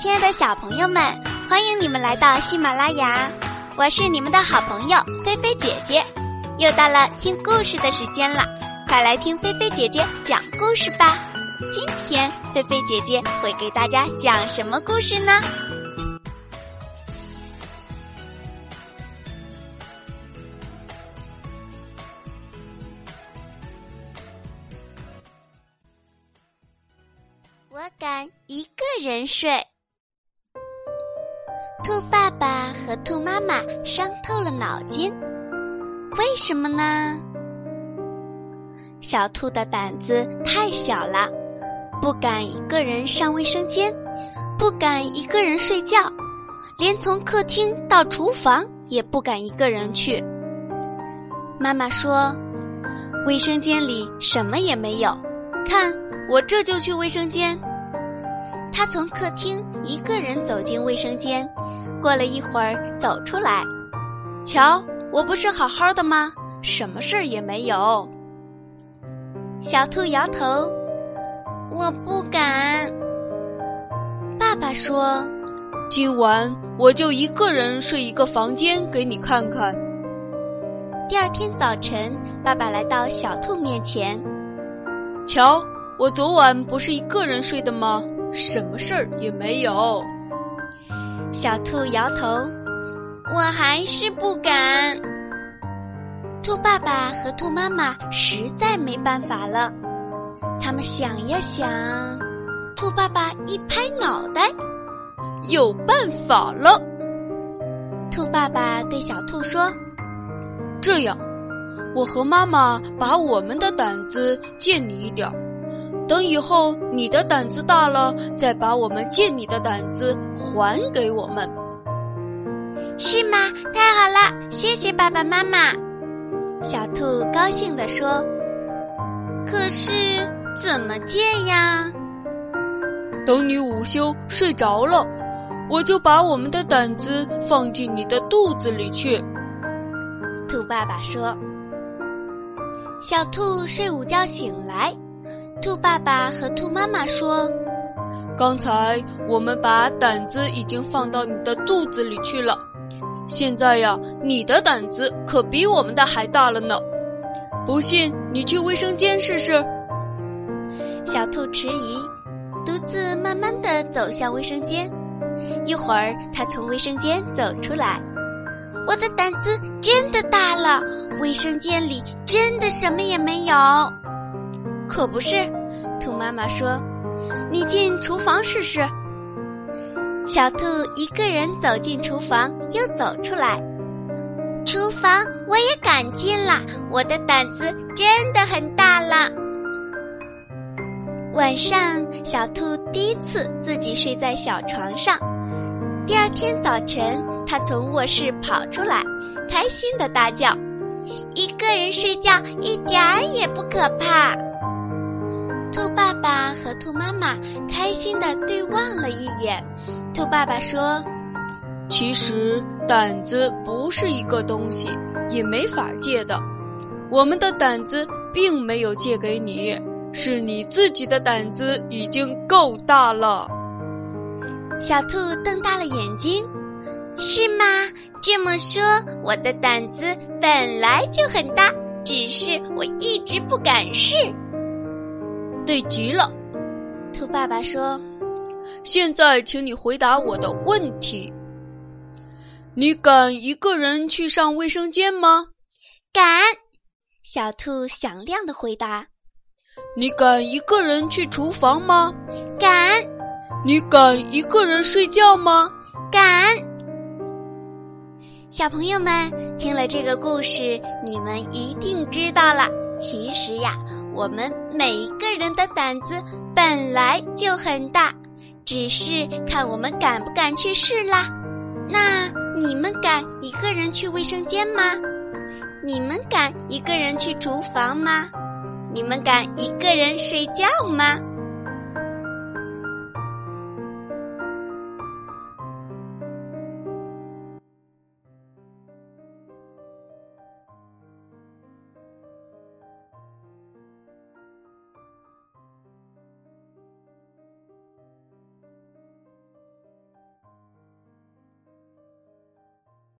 亲爱的小朋友们，欢迎你们来到喜马拉雅，我是你们的好朋友菲菲姐姐。又到了听故事的时间了，快来听菲菲姐姐讲故事吧。今天菲菲姐姐会给大家讲什么故事呢？我敢一个人睡。兔爸爸和兔妈妈伤透了脑筋，为什么呢？小兔的胆子太小了，不敢一个人上卫生间，不敢一个人睡觉，连从客厅到厨房也不敢一个人去。妈妈说：“卫生间里什么也没有，看我这就去卫生间。”他从客厅一个人走进卫生间。过了一会儿，走出来，瞧，我不是好好的吗？什么事儿也没有。小兔摇头，我不敢。爸爸说：“今晚我就一个人睡一个房间，给你看看。”第二天早晨，爸爸来到小兔面前，瞧，我昨晚不是一个人睡的吗？什么事儿也没有。小兔摇头，我还是不敢。兔爸爸和兔妈妈实在没办法了，他们想呀想，兔爸爸一拍脑袋，有办法了。兔爸爸对小兔说：“这样，我和妈妈把我们的胆子借你一点儿。”等以后你的胆子大了，再把我们借你的胆子还给我们，是吗？太好了，谢谢爸爸妈妈。小兔高兴地说：“可是怎么借呀？”等你午休睡着了，我就把我们的胆子放进你的肚子里去。兔爸爸说：“小兔睡午觉醒来。”兔爸爸和兔妈妈说：“刚才我们把胆子已经放到你的肚子里去了，现在呀，你的胆子可比我们的还大了呢。不信，你去卫生间试试。”小兔迟疑，独自慢慢的走向卫生间。一会儿，它从卫生间走出来。我的胆子真的大了，卫生间里真的什么也没有。可不是，兔妈妈说：“你进厨房试试。”小兔一个人走进厨房，又走出来。厨房我也敢进了，我的胆子真的很大了。晚上，小兔第一次自己睡在小床上。第二天早晨，它从卧室跑出来，开心的大叫：“一个人睡觉一点儿也不可怕。”兔爸爸和兔妈妈开心的对望了一眼。兔爸爸说：“其实胆子不是一个东西，也没法借的。我们的胆子并没有借给你，是你自己的胆子已经够大了。”小兔瞪大了眼睛：“是吗？这么说，我的胆子本来就很大，只是我一直不敢试。”对极了，兔爸爸说：“现在，请你回答我的问题。你敢一个人去上卫生间吗？”“敢。”小兔响亮的回答。“你敢一个人去厨房吗？”“敢。”“你敢一个人睡觉吗？”“敢。”小朋友们听了这个故事，你们一定知道了。其实呀。我们每一个人的胆子本来就很大，只是看我们敢不敢去试啦。那你们敢一个人去卫生间吗？你们敢一个人去厨房吗？你们敢一个人睡觉吗？